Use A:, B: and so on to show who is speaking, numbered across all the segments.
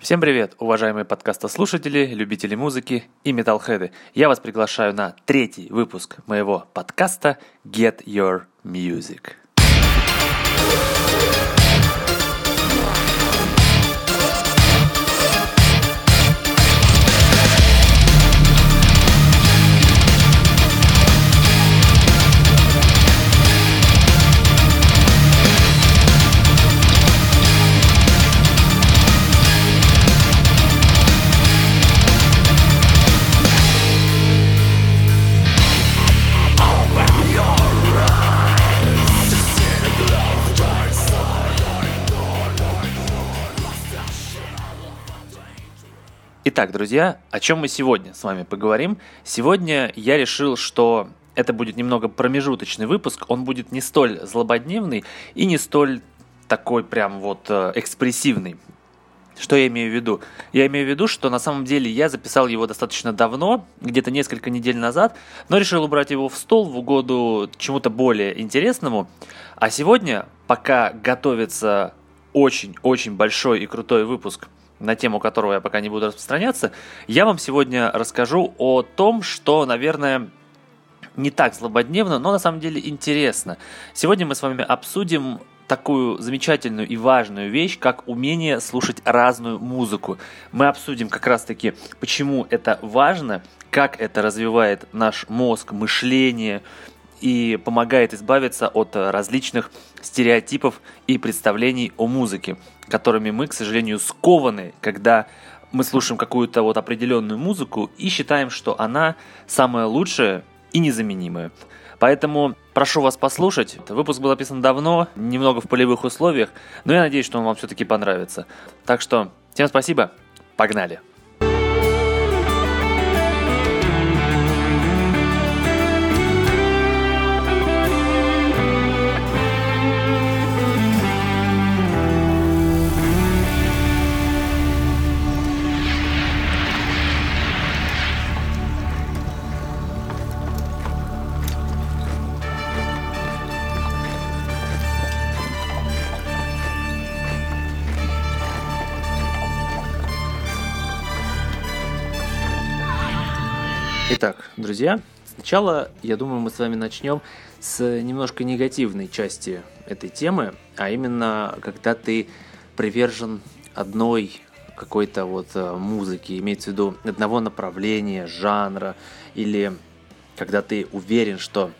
A: Всем привет, уважаемые подкастослушатели, любители музыки и металлхеды. Я вас приглашаю на третий выпуск моего подкаста Get Your Music. Итак, друзья, о чем мы сегодня с вами поговорим? Сегодня я решил, что это будет немного промежуточный выпуск, он будет не столь злободневный и не столь такой прям вот э, экспрессивный. Что я имею в виду? Я имею в виду, что на самом деле я записал его достаточно давно, где-то несколько недель назад, но решил убрать его в стол в угоду чему-то более интересному. А сегодня, пока готовится очень-очень большой и крутой выпуск – на тему которого я пока не буду распространяться, я вам сегодня расскажу о том, что, наверное, не так злободневно, но на самом деле интересно. Сегодня мы с вами обсудим такую замечательную и важную вещь, как умение слушать разную музыку. Мы обсудим как раз-таки, почему это важно, как это развивает наш мозг, мышление, и помогает избавиться от различных стереотипов и представлений о музыке, которыми мы, к сожалению, скованы, когда мы слушаем какую-то вот определенную музыку и считаем, что она самая лучшая и незаменимая. Поэтому прошу вас послушать. Выпуск был описан давно, немного в полевых условиях, но я надеюсь, что он вам все-таки понравится. Так что всем спасибо, погнали! Друзья, сначала, я думаю, мы с вами начнем с немножко негативной части этой темы, а именно, когда ты привержен одной какой-то вот э, музыки, имеется в виду одного направления, жанра, или когда ты уверен, что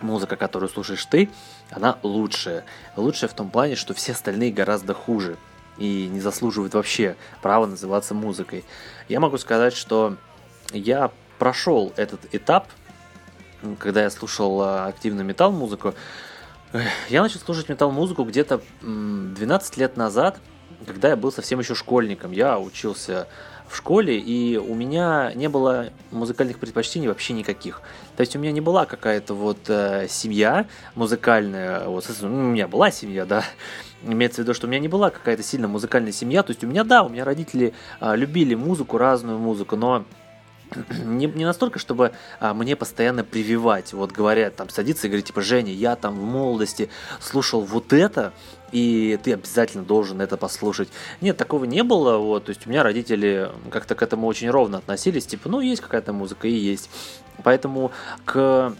A: музыка, которую слушаешь ты, она лучшая. Лучшая в том плане, что все остальные гораздо хуже и не заслуживают вообще права называться музыкой. Я могу сказать, что я прошел этот этап, когда я слушал а, активно метал-музыку. Я начал слушать метал-музыку где-то 12 лет назад, когда я был совсем еще школьником. Я учился в школе, и у меня не было музыкальных предпочтений вообще никаких. То есть у меня не была какая-то вот э, семья музыкальная, вот, у меня была семья, да, имеется в виду, что у меня не была какая-то сильно музыкальная семья, то есть у меня, да, у меня родители э, любили музыку, разную музыку, но не, не настолько, чтобы а, мне постоянно прививать. Вот говорят, там садиться и говорить, типа, Женя, я там в молодости слушал вот это, и ты обязательно должен это послушать. Нет, такого не было, вот, то есть у меня родители как-то к этому очень ровно относились, типа, ну, есть какая-то музыка и есть. Поэтому к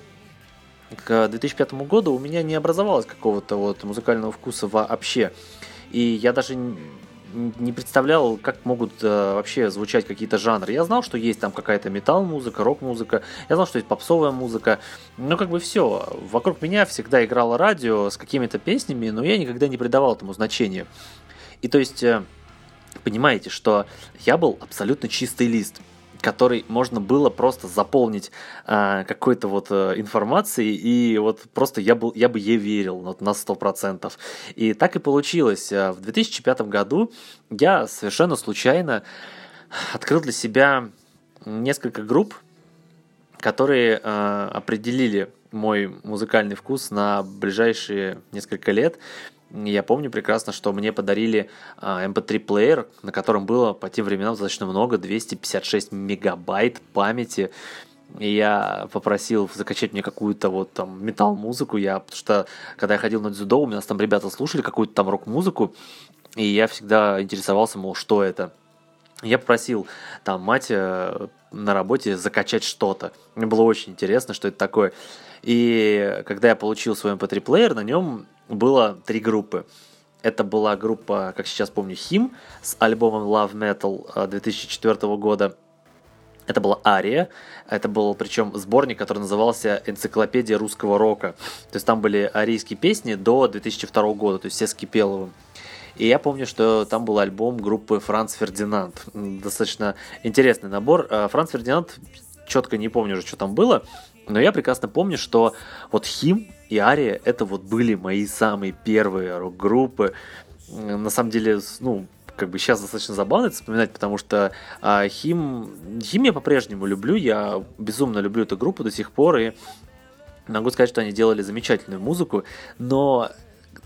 A: к 2005 году у меня не образовалось какого-то вот музыкального вкуса вообще. И я даже не представлял, как могут э, вообще звучать какие-то жанры. Я знал, что есть там какая-то метал-музыка, рок-музыка, я знал, что есть попсовая музыка, но как бы все. Вокруг меня всегда играло радио с какими-то песнями, но я никогда не придавал этому значения. И то есть, э, понимаете, что я был абсолютно чистый лист который можно было просто заполнить э, какой-то вот э, информацией, и вот просто я, был, я бы ей верил вот, на 100%. И так и получилось. Э, в 2005 году я совершенно случайно открыл для себя несколько групп, которые э, определили мой музыкальный вкус на ближайшие несколько лет. Я помню прекрасно, что мне подарили MP3-плеер, а, на котором было по тем временам достаточно много, 256 мегабайт памяти. И я попросил закачать мне какую-то вот там метал-музыку, я, потому что когда я ходил на дзюдо, у нас там ребята слушали какую-то там рок-музыку, и я всегда интересовался, мол, что это. я попросил там мать э, на работе закачать что-то. Мне было очень интересно, что это такое. И когда я получил свой MP3-плеер, на нем было три группы. Это была группа, как сейчас помню, Him с альбомом Love Metal 2004 э, года. Это была Ария. Это был причем сборник, который назывался «Энциклопедия русского рока». То есть там были арийские песни до 2002 года, то есть все с Кипеловым. И я помню, что там был альбом группы Франц Фердинанд. Достаточно интересный набор. Э, Франц Фердинанд, четко не помню уже, что там было, но я прекрасно помню, что вот Хим и Ария это вот были мои самые первые рок-группы. На самом деле, ну, как бы сейчас достаточно забавно это вспоминать, потому что а, Хим, Хим я по-прежнему люблю, я безумно люблю эту группу до сих пор, и могу сказать, что они делали замечательную музыку, но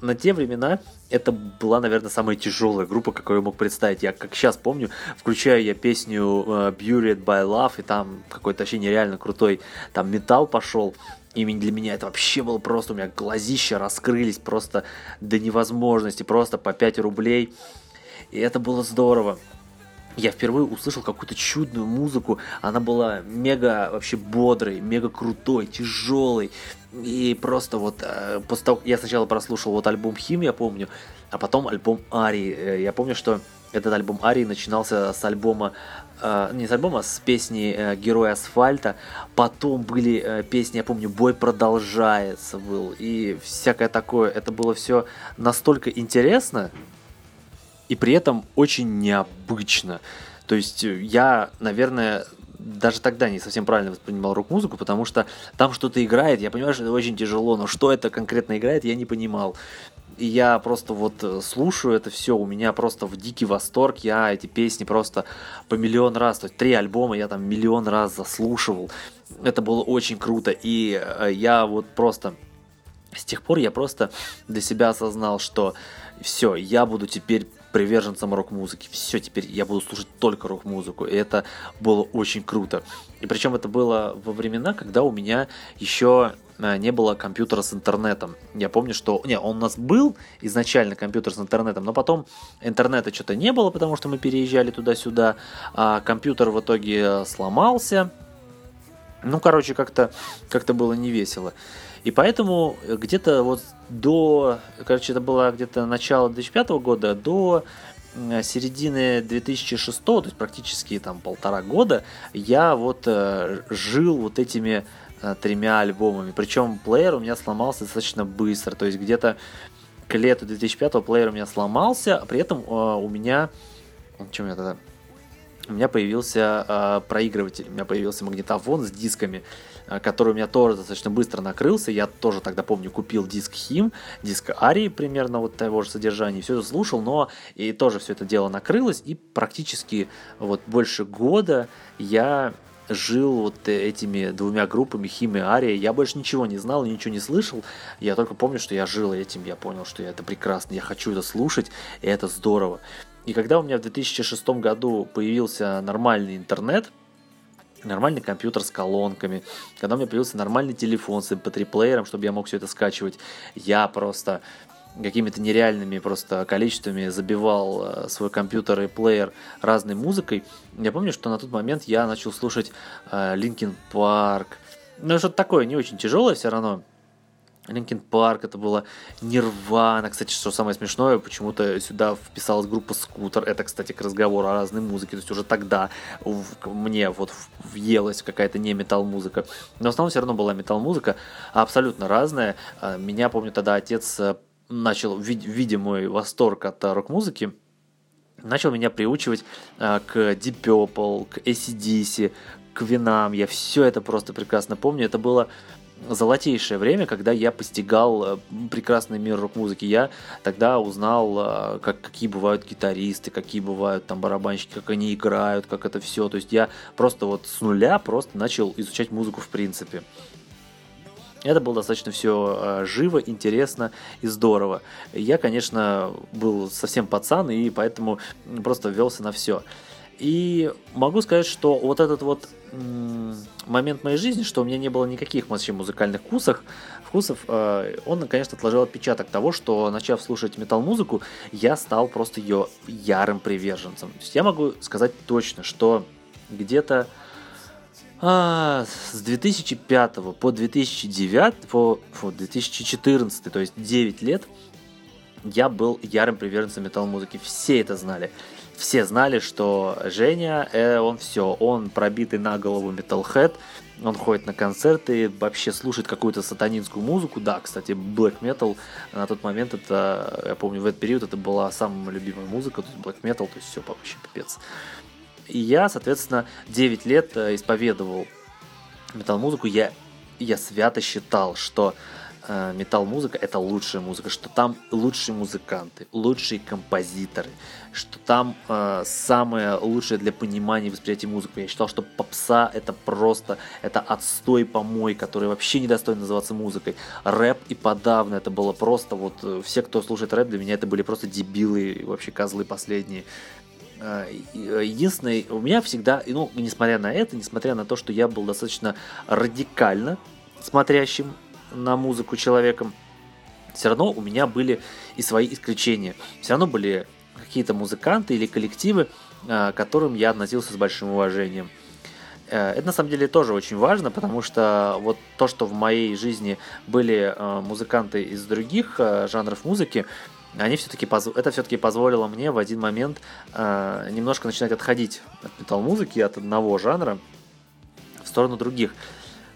A: на те времена это была, наверное, самая тяжелая группа, какую я мог представить. Я, как сейчас помню, включаю я песню uh, Buried by Love, и там какой-то вообще нереально крутой там металл пошел. И для меня это вообще было просто, у меня глазища раскрылись просто до невозможности, просто по 5 рублей. И это было здорово я впервые услышал какую-то чудную музыку. Она была мега вообще бодрой, мега крутой, тяжелой. И просто вот э, после того, я сначала прослушал вот альбом Хим, я помню, а потом альбом Арии. Э, я помню, что этот альбом Арии начинался с альбома, э, не с альбома, а с песни э, Герой асфальта. Потом были э, песни, я помню, Бой продолжается был. И всякое такое. Это было все настолько интересно, и при этом очень необычно. То есть э, я, наверное, даже тогда не совсем правильно воспринимал рок-музыку, потому что там что-то играет, я понимаю, что это очень тяжело, но что это конкретно играет, я не понимал. И я просто вот э, слушаю это все, у меня просто в дикий восторг, я эти песни просто по миллион раз, то есть три альбома я там миллион раз заслушивал, это было очень круто, и э, я вот просто с тех пор я просто для себя осознал, что все, я буду теперь приверженцем рок-музыки. Все, теперь я буду слушать только рок-музыку. И это было очень круто. И причем это было во времена, когда у меня еще э, не было компьютера с интернетом. Я помню, что... Не, он у нас был изначально компьютер с интернетом, но потом интернета что-то не было, потому что мы переезжали туда-сюда, а компьютер в итоге сломался. Ну, короче, как-то как было не весело. И поэтому где-то вот до, короче, это было где-то начало 2005 года, до середины 2006, то есть практически там полтора года, я вот э, жил вот этими э, тремя альбомами. Причем плеер у меня сломался достаточно быстро, то есть где-то к лету 2005 плеер у меня сломался, а при этом э, у меня... Чем я тогда? У меня появился э, проигрыватель, у меня появился магнитофон с дисками. Э, который у меня тоже достаточно быстро накрылся. Я тоже тогда помню, купил диск Хим, диск Арии примерно вот того же содержания, все это слушал, но и тоже все это дело накрылось, и практически вот больше года я жил вот этими двумя группами Хим и Ария. Я больше ничего не знал, ничего не слышал. Я только помню, что я жил этим, я понял, что это прекрасно, я хочу это слушать, и это здорово. И когда у меня в 2006 году появился нормальный интернет, нормальный компьютер с колонками, когда у меня появился нормальный телефон с MP3-плеером, чтобы я мог все это скачивать, я просто какими-то нереальными просто количествами забивал э, свой компьютер и плеер разной музыкой. Я помню, что на тот момент я начал слушать э, Linkin Park, ну что-то такое не очень тяжелое все равно, Linkin Park, это было Нирвана. Кстати, что самое смешное, почему-то сюда вписалась группа Скутер. Это, кстати, к разговору о разной музыке. То есть уже тогда мне вот въелась какая-то не метал-музыка. Но в основном все равно была метал-музыка абсолютно разная. А, меня, помню, тогда отец э, начал, видя мой восторг от э, рок-музыки, начал меня приучивать э, к Deep Purple, к ACDC, к винам. Я все это просто прекрасно помню. Это было золотейшее время, когда я постигал э, прекрасный мир рок-музыки. Я тогда узнал, э, как, какие бывают гитаристы, какие бывают там барабанщики, как они играют, как это все. То есть я просто вот с нуля просто начал изучать музыку в принципе. Это было достаточно все э, живо, интересно и здорово. Я, конечно, был совсем пацан, и поэтому просто велся на все. И могу сказать, что вот этот вот момент моей жизни, что у меня не было никаких вообще музыкальных вкусов, вкусов, э, он, конечно, отложил отпечаток того, что, начав слушать метал-музыку, я стал просто ее ярым приверженцем. То есть я могу сказать точно, что где-то а, с 2005 по 2009, по, по 2014, то есть 9 лет, я был ярым приверженцем метал-музыки. Все это знали все знали, что Женя, э, он все, он пробитый на голову металлхед, он ходит на концерты, вообще слушает какую-то сатанинскую музыку. Да, кстати, black metal на тот момент, это, я помню, в этот период это была самая любимая музыка, то есть black metal, то есть все вообще пипец. И я, соответственно, 9 лет э, исповедовал метал-музыку, я, я свято считал, что э, метал-музыка это лучшая музыка, что там лучшие музыканты, лучшие композиторы, что там э, самое лучшее для понимания и восприятия музыки. Я считал, что попса это просто, это отстой помой, который вообще не достойно называться музыкой. Рэп и подавно это было просто вот, э, все, кто слушает рэп, для меня это были просто дебилы, вообще козлы последние. Э, единственное, у меня всегда, ну, несмотря на это, несмотря на то, что я был достаточно радикально смотрящим на музыку человеком, все равно у меня были и свои исключения. Все равно были какие-то музыканты или коллективы, к которым я относился с большим уважением. Э, это на самом деле тоже очень важно, потому что вот то, что в моей жизни были э, музыканты из других жанров музыки, они все-таки это все-таки позволило мне в один момент немножко начинать отходить от метал-музыки, от одного жанра в сторону других.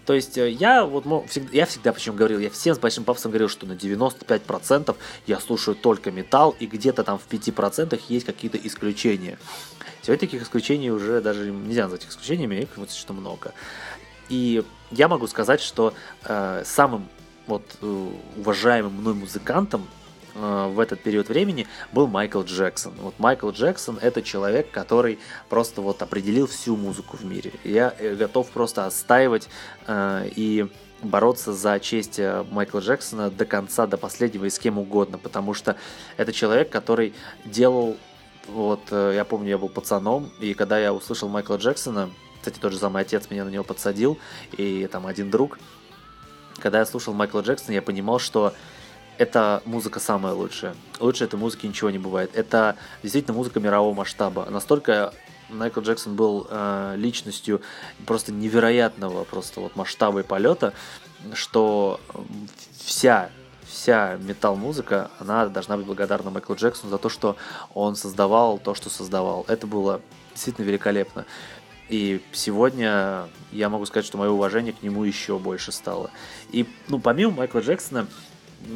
A: То есть э, я вот всегда, я всегда почему говорил, я всем с большим пафосом говорил, что на 95% я слушаю только металл, и где-то там в 5% есть какие-то исключения. Сегодня таких исключений уже даже нельзя назвать исключениями, их достаточно много. И я могу сказать, что э, самым вот э, уважаемым мной музыкантом в этот период времени был Майкл Джексон. Вот Майкл Джексон это человек, который просто вот определил всю музыку в мире. Я э, готов просто отстаивать э, и бороться за честь э, Майкла Джексона до конца, до последнего и с кем угодно, потому что это человек, который делал, вот я помню, я был пацаном, и когда я услышал Майкла Джексона, кстати, тот же самый отец меня на него подсадил, и там один друг, когда я слушал Майкла Джексона, я понимал, что это музыка самая лучшая. Лучше этой музыки ничего не бывает. Это действительно музыка мирового масштаба. Настолько Майкл Джексон был э, личностью просто невероятного просто вот масштаба и полета, что вся вся метал-музыка, она должна быть благодарна Майклу Джексону за то, что он создавал то, что создавал. Это было действительно великолепно. И сегодня я могу сказать, что мое уважение к нему еще больше стало. И, ну, помимо Майкла Джексона,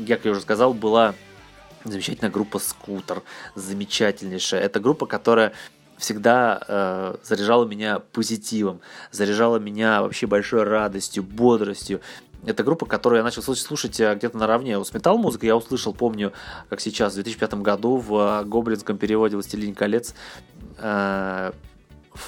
A: как я уже сказал, была замечательная группа «Скутер», замечательнейшая. Это группа, которая всегда э, заряжала меня позитивом, заряжала меня вообще большой радостью, бодростью. Это группа, которую я начал слушать, слушать э, где-то наравне с метал-музыкой. Я услышал, помню, как сейчас, в 2005 году в гоблинском переводе «Властелин колец» э,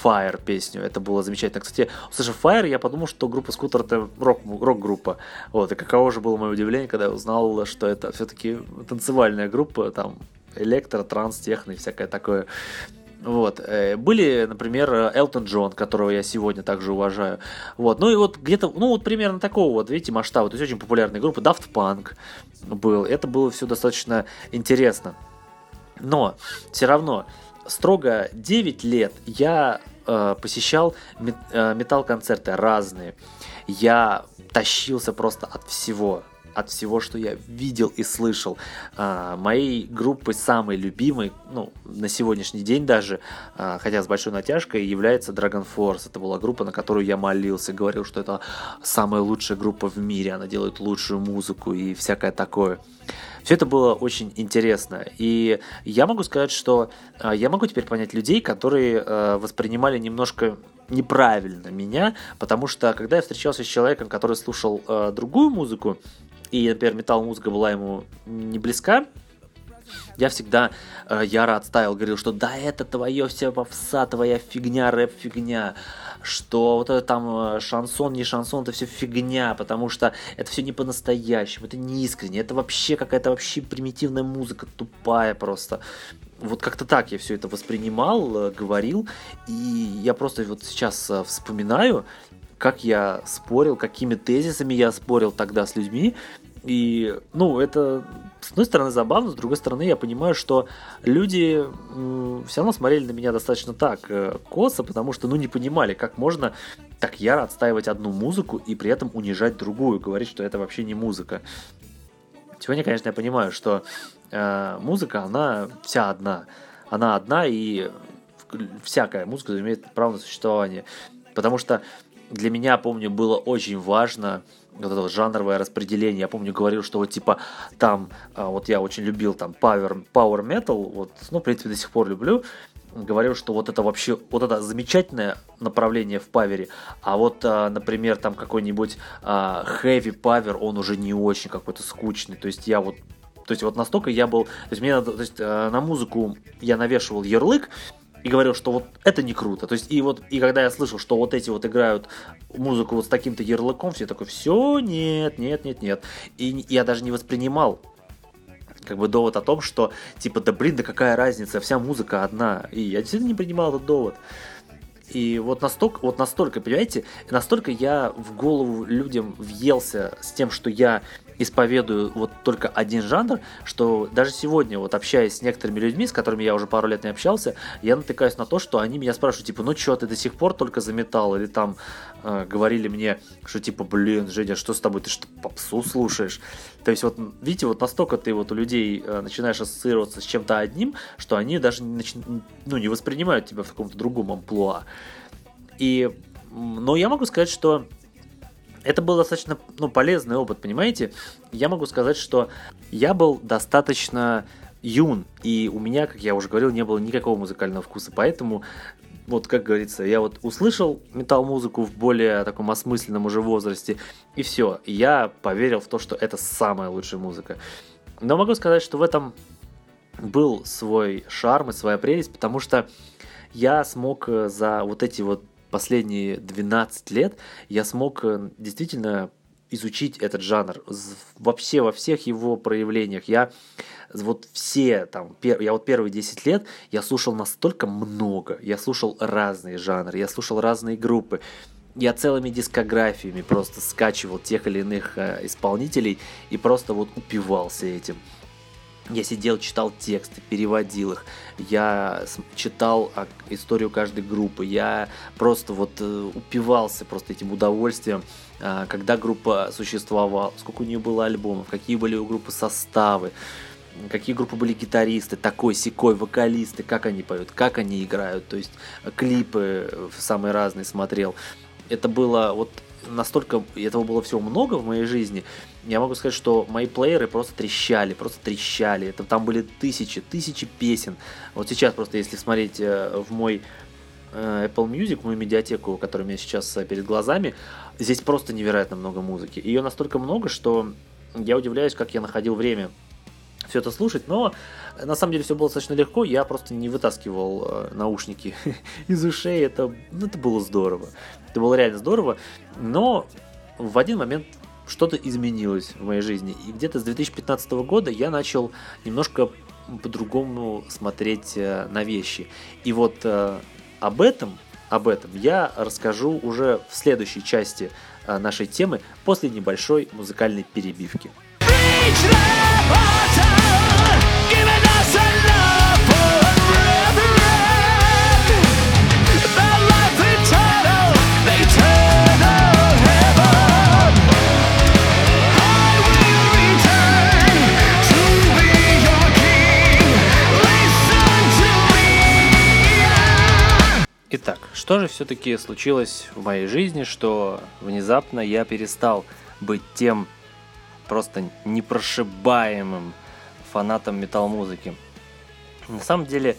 A: Fire песню. Это было замечательно. Кстати, услышав Fire, я подумал, что группа Скутер это рок, рок-группа. Вот, и каково же было мое удивление, когда я узнал, что это все-таки танцевальная группа, там электро, транс, техно и всякое такое. Вот. Э, были, например, Элтон Джон, которого я сегодня также уважаю. Вот. Ну и вот где-то, ну вот примерно такого вот, видите, масштаба. То есть очень популярная группа. Daft Punk был. Это было все достаточно интересно. Но все равно строго 9 лет я э, посещал мет, э, металл-концерты разные. Я тащился просто от всего от всего, что я видел и слышал. А, моей группой самой любимой, ну, на сегодняшний день даже, а, хотя с большой натяжкой, является Dragon Force. Это была группа, на которую я молился, говорил, что это самая лучшая группа в мире, она делает лучшую музыку и всякое такое. Все это было очень интересно. И я могу сказать, что э, я могу теперь понять людей, которые э, воспринимали немножко неправильно меня, потому что когда я встречался с человеком, который слушал э, другую музыку, и, например, металл-музыка была ему не близка, я всегда э, яро отставил, говорил, что да, это твое все попса, твоя фигня, рэп-фигня, что вот это там э, шансон, не шансон, это все фигня, потому что это все не по-настоящему, это не искренне, это вообще какая-то вообще примитивная музыка, тупая просто. вот как-то так я все это воспринимал, э, говорил, и я просто вот сейчас э, вспоминаю, как я спорил, какими тезисами я спорил тогда с людьми, и, ну, это, с одной стороны, забавно, с другой стороны, я понимаю, что люди э, все равно смотрели на меня достаточно так э, косо, потому что, ну, не понимали, как можно так яро отстаивать одну музыку и при этом унижать другую, говорить, что это вообще не музыка. Сегодня, конечно, я понимаю, что э, музыка, она вся одна. Она одна, и всякая музыка имеет право на существование. Потому что для меня, помню, было очень важно вот это вот жанровое распределение. Я помню, говорил, что вот типа там, а, вот я очень любил там power, power metal, вот, ну, в принципе, до сих пор люблю, говорил, что вот это вообще, вот это замечательное направление в павере, а вот, а, например, там какой-нибудь а, heavy power, он уже не очень какой-то скучный, то есть я вот то есть вот настолько я был, то есть мне надо, то есть на музыку я навешивал ярлык, и говорил, что вот это не круто. То есть, и вот, и когда я слышал, что вот эти вот играют музыку вот с таким-то ярлыком, все такой, все, нет, нет, нет, нет. И я даже не воспринимал как бы довод о том, что типа, да блин, да какая разница, вся музыка одна. И я действительно не принимал этот довод. И вот настолько, вот настолько, понимаете, настолько я в голову людям въелся с тем, что я исповедую вот только один жанр, что даже сегодня, вот общаясь с некоторыми людьми, с которыми я уже пару лет не общался, я натыкаюсь на то, что они меня спрашивают, типа, ну что, ты до сих пор только за металл? Или там э, говорили мне, что типа, блин, Женя, что с тобой, ты что, попсу слушаешь? То есть вот, видите, вот настолько ты вот у людей э, начинаешь ассоциироваться с чем-то одним, что они даже не, нач... ну, не воспринимают тебя в каком-то другом амплуа. И, но я могу сказать, что это был достаточно ну, полезный опыт, понимаете? Я могу сказать, что я был достаточно юн, и у меня, как я уже говорил, не было никакого музыкального вкуса, поэтому вот, как говорится, я вот услышал метал-музыку в более таком осмысленном уже возрасте, и все, я поверил в то, что это самая лучшая музыка. Но могу сказать, что в этом был свой шарм и своя прелесть, потому что я смог э, за вот эти вот последние 12 лет я смог э, действительно изучить этот жанр вообще во всех его проявлениях. Я вот все там, пер, я вот первые 10 лет я слушал настолько много, я слушал разные жанры, я слушал разные группы, я целыми дискографиями просто скачивал тех или иных э, исполнителей и просто вот упивался этим. Я сидел, читал тексты, переводил их, я читал историю каждой группы, я просто вот э, упивался просто этим удовольствием, а, когда группа существовала, сколько у нее было альбомов, какие были у группы составы, какие группы были гитаристы, такой, секой, вокалисты, как они поют, как они играют, то есть э, клипы э, самые разные смотрел. Это было вот настолько, этого было всего много в моей жизни, я могу сказать, что мои плееры просто трещали, просто трещали. Это там были тысячи, тысячи песен. Вот сейчас просто, если смотреть э, в мой э, Apple Music, мою медиатеку, которая у меня сейчас э, перед глазами, здесь просто невероятно много музыки. Ее настолько много, что я удивляюсь, как я находил время все это слушать, но на самом деле все было достаточно легко, я просто не вытаскивал наушники из ушей, это, ну, это было здорово, это было реально здорово, но в один момент что-то изменилось в моей жизни. И где-то с 2015 года я начал немножко по-другому смотреть э, на вещи. И вот э, об этом, об этом я расскажу уже в следующей части э, нашей темы после небольшой музыкальной перебивки. Итак, что же все-таки случилось в моей жизни, что внезапно я перестал быть тем просто непрошибаемым фанатом метал-музыки? На самом деле,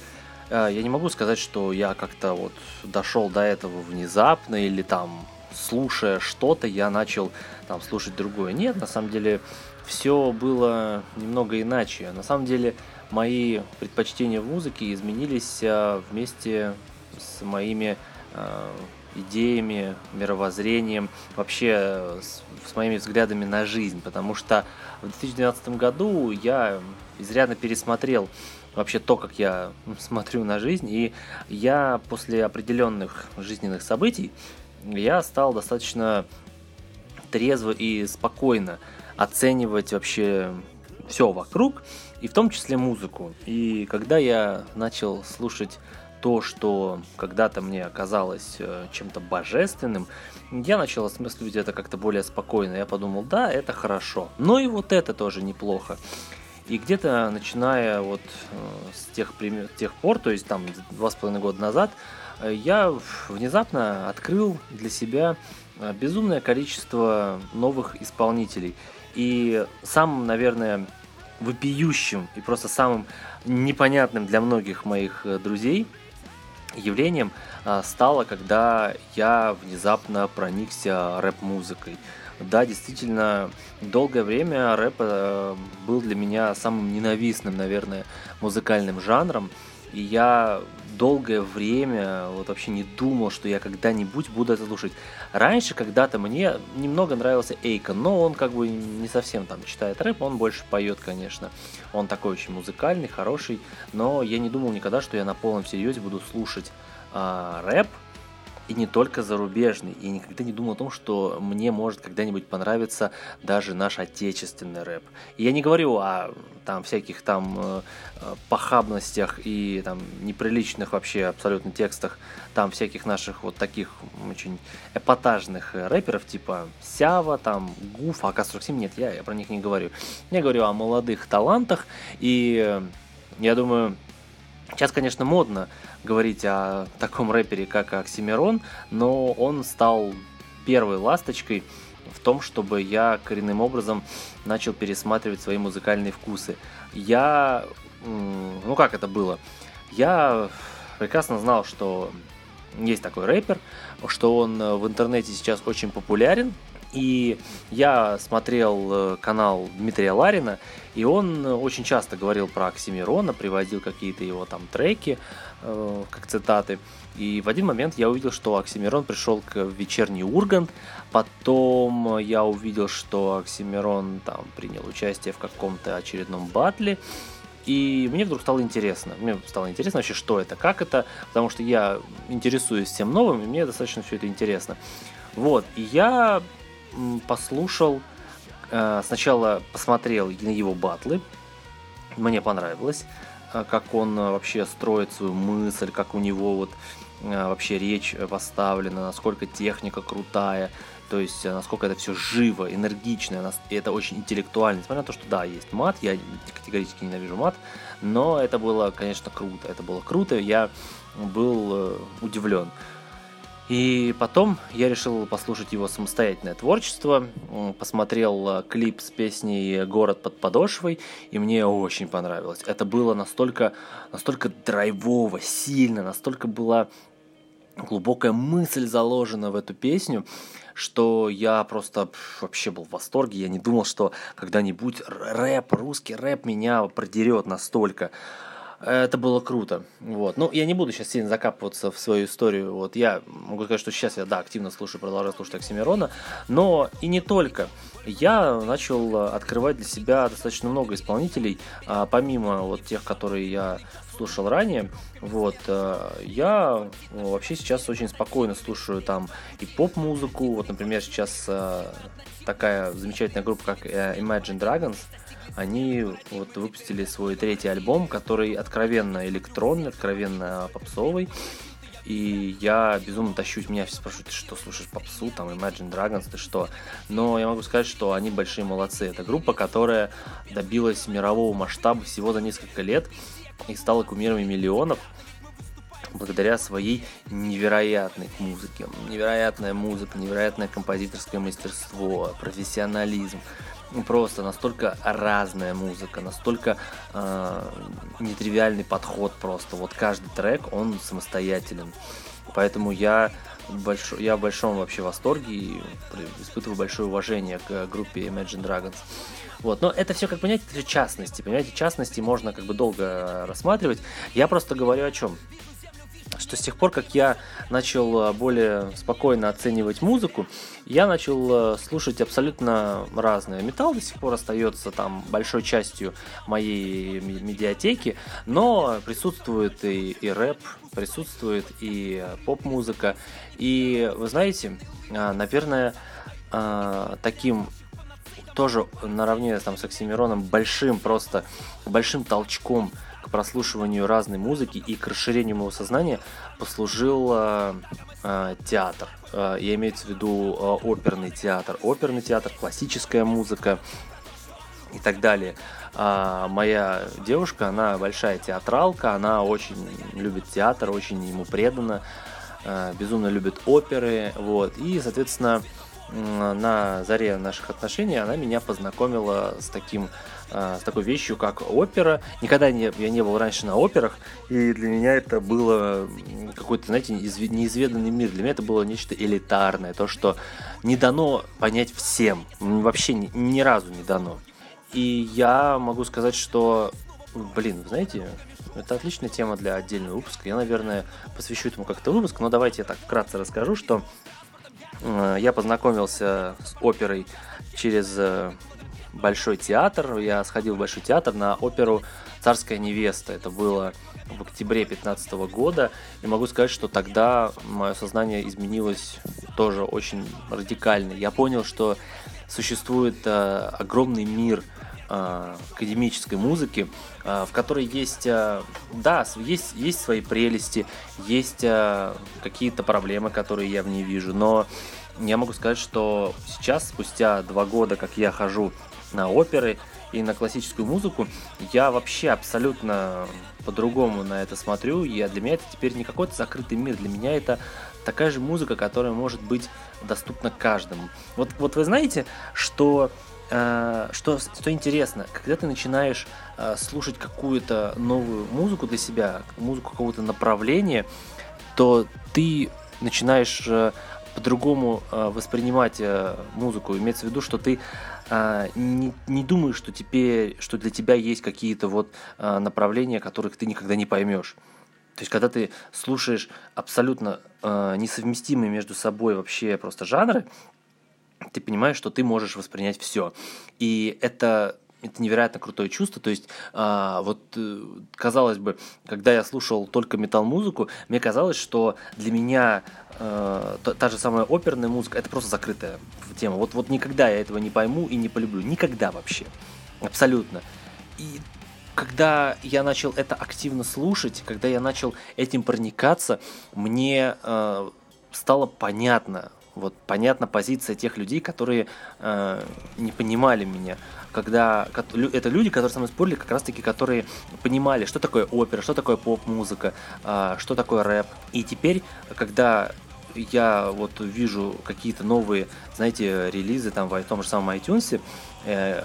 A: э, я не могу сказать, что я как-то вот дошел до этого внезапно или там слушая что-то, я начал там слушать другое. Нет, на самом деле все было немного иначе. На самом деле мои предпочтения в музыке изменились э, вместе с моими э, идеями, мировоззрением, вообще с, с моими взглядами на жизнь, потому что в 2012 году я изрядно пересмотрел вообще то, как я смотрю на жизнь. И я после определенных жизненных событий, я стал достаточно трезво и спокойно оценивать вообще все вокруг, и в том числе музыку. И когда я начал слушать то, что когда-то мне оказалось э, чем-то божественным, я начал осмысливать это как-то более спокойно. Я подумал, да, это хорошо. Но и вот это тоже неплохо. И где-то начиная вот э, с тех, тех пор, то есть там два с половиной года назад, э, я внезапно открыл для себя безумное количество новых исполнителей. И самым, наверное, вопиющим и просто самым непонятным для многих моих друзей – явлением а, стало, когда я внезапно проникся рэп-музыкой. Да, действительно, долгое время рэп э, был для меня самым ненавистным, наверное, музыкальным жанром. И я долгое время вот вообще не думал, что я когда-нибудь буду это слушать. Раньше когда-то мне немного нравился Эйкон, но он как бы не совсем там читает рэп, он больше поет, конечно. Он такой очень музыкальный, хороший, но я не думал никогда, что я на полном серьезе буду слушать а, рэп, и не только зарубежный. И никогда не думал о том, что мне может когда-нибудь понравиться даже наш отечественный рэп. И я не говорю о там всяких там э, похабностях и там неприличных вообще абсолютно текстах там всяких наших вот таких очень эпатажных рэперов типа Сява, там Гуф, АК-47, нет, я, я про них не говорю. Я говорю о молодых талантах, и э, я думаю, сейчас, конечно, модно говорить о таком рэпере, как Оксимирон, но он стал первой ласточкой в том, чтобы я коренным образом начал пересматривать свои музыкальные вкусы. Я, ну как это было? Я прекрасно знал, что есть такой рэпер, что он в интернете сейчас очень популярен, и я смотрел э, канал Дмитрия Ларина, и он очень часто говорил про Оксимирона, приводил какие-то его там треки, э, как цитаты. И в один момент я увидел, что Оксимирон пришел к вечерний Ургант, потом я увидел, что Оксимирон там принял участие в каком-то очередном батле, и мне вдруг стало интересно. Мне стало интересно вообще, что это, как это, потому что я интересуюсь всем новым, и мне достаточно все это интересно. Вот, и я послушал, э, сначала посмотрел на его батлы, мне понравилось, э, как он э, вообще строит свою мысль, как у него вот вообще речь поставлена, насколько техника крутая, то есть насколько это все живо, энергично, и это очень интеллектуально, несмотря на то, что да, есть мат, я категорически ненавижу мат, но это было, конечно, круто, это было круто, я был удивлен. И потом я решил послушать его самостоятельное творчество, посмотрел э, клип с песней «Город под подошвой», и мне очень понравилось. Это было настолько, настолько драйвово, сильно, настолько была глубокая мысль заложена в эту песню, что я просто вообще был в восторге. Я не думал, что когда-нибудь рэп, русский рэп меня продерет настолько. Это было круто. Вот. Ну, я не буду сейчас сильно закапываться в свою историю. Вот я могу сказать, что сейчас я, да, активно слушаю, продолжаю слушать Оксимирона, но и не только. Я начал э, открывать для себя достаточно много исполнителей, а, помимо вот тех, которые я слушал ранее. Вот, э, я вообще сейчас очень спокойно слушаю там и поп-музыку. Вот, например, сейчас э, такая замечательная группа, как Imagine Dragons – они вот выпустили свой третий альбом, который откровенно электронный, откровенно попсовый. И я безумно тащусь, меня все спрашивают, ты что, слушаешь попсу, там, Imagine Dragons, ты что? Но я могу сказать, что они большие молодцы. Это группа, которая добилась мирового масштаба всего за несколько лет и стала кумирами миллионов благодаря своей невероятной музыке. Невероятная музыка, невероятное композиторское мастерство, профессионализм просто настолько разная музыка, настолько э, нетривиальный подход просто. Вот каждый трек, он самостоятельный. Поэтому я, больш... я в большом вообще восторге и испытываю большое уважение к группе Imagine Dragons. Вот, но это все, как понять, это все частности, понимаете, частности можно как бы долго рассматривать. Я просто говорю о чем? Что с тех пор, как я начал э, более спокойно оценивать музыку, я начал э, слушать абсолютно разное. Металл до сих пор остается там большой частью моей медиатеки, но присутствует и, и рэп, присутствует и поп-музыка. И вы знаете, наверное, таким тоже наравне там, с Оксимироном большим просто большим толчком прослушиванию разной музыки и к расширению моего сознания послужил э, э, театр. Э, я имею в виду э, оперный театр. Оперный театр, классическая музыка и так далее. А моя девушка, она большая театралка, она очень любит театр, очень ему предана, э, безумно любит оперы, вот. И, соответственно, на заре наших отношений она меня познакомила с таким а, с такой вещью, как опера. Никогда не, я не был раньше на операх, и для меня это было какой-то, знаете, неизведанный мир. Для меня это было нечто элитарное, то, что не дано понять всем, вообще ни, ни разу не дано. И я могу сказать, что, блин, знаете, это отличная тема для отдельного выпуска. Я, наверное, посвящу этому как-то выпуск, но давайте я так вкратце расскажу, что Э, я познакомился с оперой через э, Большой театр. Я сходил в Большой театр на оперу «Царская невеста». Это было в октябре 2015 года. И могу сказать, что тогда мое сознание изменилось тоже очень радикально. Я понял, что существует э, огромный мир э, академической музыки, э, в которой есть, э, да, есть, есть свои прелести, есть какие-то проблемы, которые я в ней вижу, но я могу сказать, что сейчас, спустя два года, как я хожу на оперы и на классическую музыку, я вообще абсолютно по-другому на это смотрю. И для меня это теперь не какой-то закрытый мир, для меня это такая же музыка, которая может быть доступна каждому. Вот, вот вы знаете, что э, что, что интересно, когда ты начинаешь э, слушать какую-то новую музыку для себя, музыку какого-то направления, то ты начинаешь э, по-другому воспринимать музыку. Имеется в виду, что ты не, не думаешь, что теперь, что для тебя есть какие-то вот э, направления, которых ты никогда не поймешь. То есть, когда ты слушаешь абсолютно э, несовместимые между собой вообще просто жанры, ты понимаешь, что ты можешь воспринять все. И это это невероятно крутое чувство. То есть, а, вот э, казалось бы, когда я слушал только метал-музыку, мне казалось, что для меня э, та, та же самая оперная музыка это просто закрытая тема. Вот, вот никогда я этого не пойму и не полюблю. Никогда вообще. Абсолютно. И когда я начал это активно слушать, когда я начал этим проникаться, мне э, стало понятно, вот понятна позиция тех людей, которые э, не понимали меня. Когда это люди, которые со мной спорили, как раз таки, которые понимали, что такое опера, что такое поп-музыка, э, что такое рэп. И теперь, когда я вот вижу какие-то новые, знаете, релизы там в том же самом iTunes, э,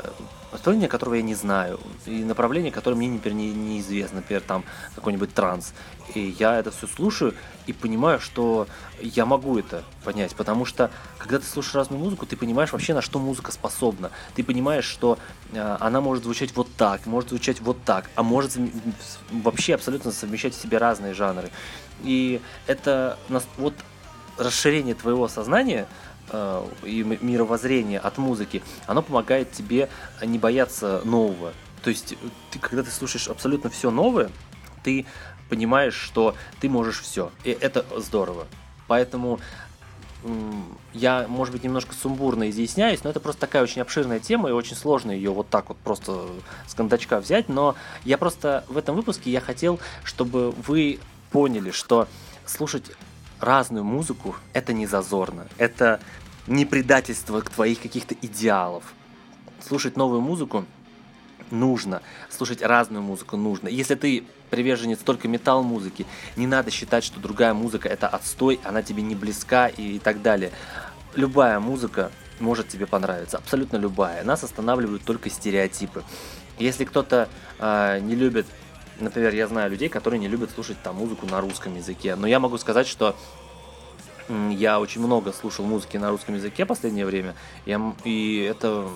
A: направление которого я не знаю, и направление, которое мне не, не, неизвестно, например, там какой-нибудь транс. И я это все слушаю и понимаю, что я могу это понять, потому что когда ты слушаешь разную музыку, ты понимаешь вообще, на что музыка способна. Ты понимаешь, что э, она может звучать вот так, может звучать вот так, а может вообще абсолютно совмещать в себе разные жанры. И это вот расширение твоего сознания и мировоззрения от музыки, оно помогает тебе не бояться нового. То есть, ты, когда ты слушаешь абсолютно все новое, ты понимаешь, что ты можешь все. И это здорово. Поэтому я, может быть, немножко сумбурно изъясняюсь, но это просто такая очень обширная тема, и очень сложно ее вот так вот просто с кондачка взять. Но я просто в этом выпуске я хотел, чтобы вы поняли, что слушать разную музыку, это не зазорно. Это не предательство к твоих каких-то идеалов. Слушать новую музыку нужно. Слушать разную музыку нужно. Если ты приверженец только металл-музыки, не надо считать, что другая музыка это отстой, она тебе не близка и, и так далее. Любая музыка может тебе понравиться, абсолютно любая. Нас останавливают только стереотипы. Если кто-то э, не любит Например, я знаю людей, которые не любят слушать там музыку на русском языке, но я могу сказать, что Я очень много слушал музыки на русском языке в последнее время, я, и это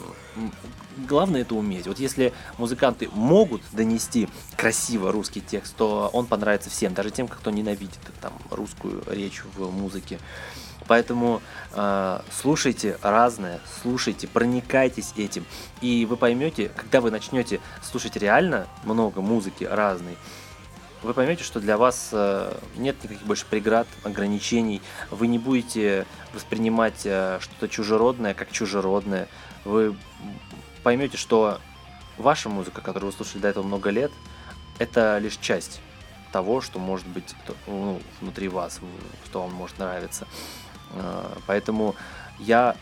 A: главное это уметь. Вот если музыканты могут донести красиво русский текст, то он понравится всем, даже тем, кто ненавидит там русскую речь в музыке. Поэтому э, слушайте разное, слушайте, проникайтесь этим, и вы поймете, когда вы начнете слушать реально много музыки разной, вы поймете, что для вас э, нет никаких больше преград, ограничений. Вы не будете воспринимать э, что-то чужеродное как чужеродное. Вы поймете, что ваша музыка, которую вы слушали до этого много лет, это лишь часть того, что может быть ну, внутри вас, что вам может нравиться. Э, поэтому я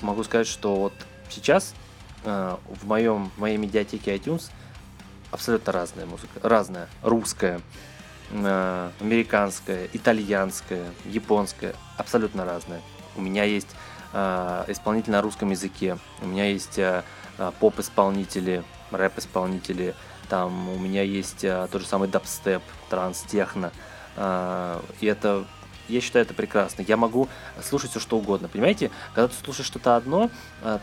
A: могу сказать, что вот сейчас в моем в моей медиатеке iTunes – абсолютно разная музыка. Разная. Русская, э, американская, итальянская, японская. Абсолютно разная. У меня есть э, исполнитель на русском языке. У меня есть э, поп-исполнители, рэп-исполнители. Там у меня есть тот же самый дабстеп, транс, техно. И это я считаю это прекрасно. Я могу слушать все что угодно. Понимаете, когда ты слушаешь что-то одно,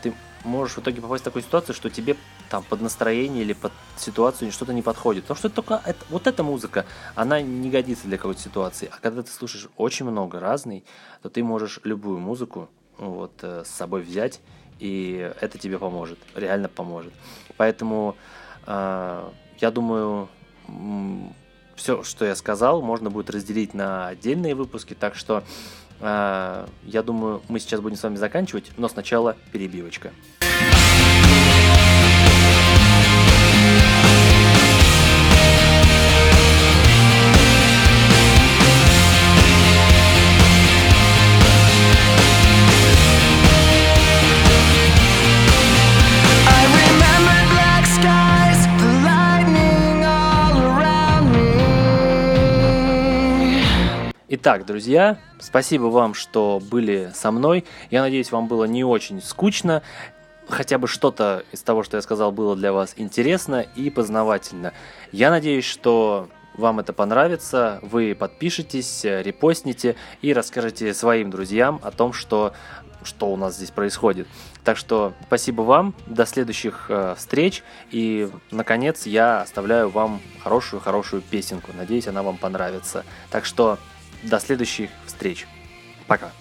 A: ты можешь в итоге попасть в такую ситуацию, что тебе там под настроение или под ситуацию что-то не подходит. Потому что это только это, вот эта музыка, она не годится для какой-то ситуации. А когда ты слушаешь очень много разной, то ты можешь любую музыку вот, э, с собой взять, и это тебе поможет, реально поможет. Поэтому э, я думаю, все, что я сказал, можно будет разделить на отдельные выпуски, так что э, я думаю, мы сейчас будем с вами заканчивать, но сначала перебивочка. Итак, друзья, спасибо вам, что были со мной. Я надеюсь, вам было не очень скучно. Хотя бы что-то из того, что я сказал, было для вас интересно и познавательно. Я надеюсь, что вам это понравится, вы подпишитесь, репостните и расскажете своим друзьям о том, что, что у нас здесь происходит. Так что спасибо вам, до следующих э, встреч и, наконец, я оставляю вам хорошую-хорошую песенку. Надеюсь, она вам понравится. Так что до следующих встреч. Пока.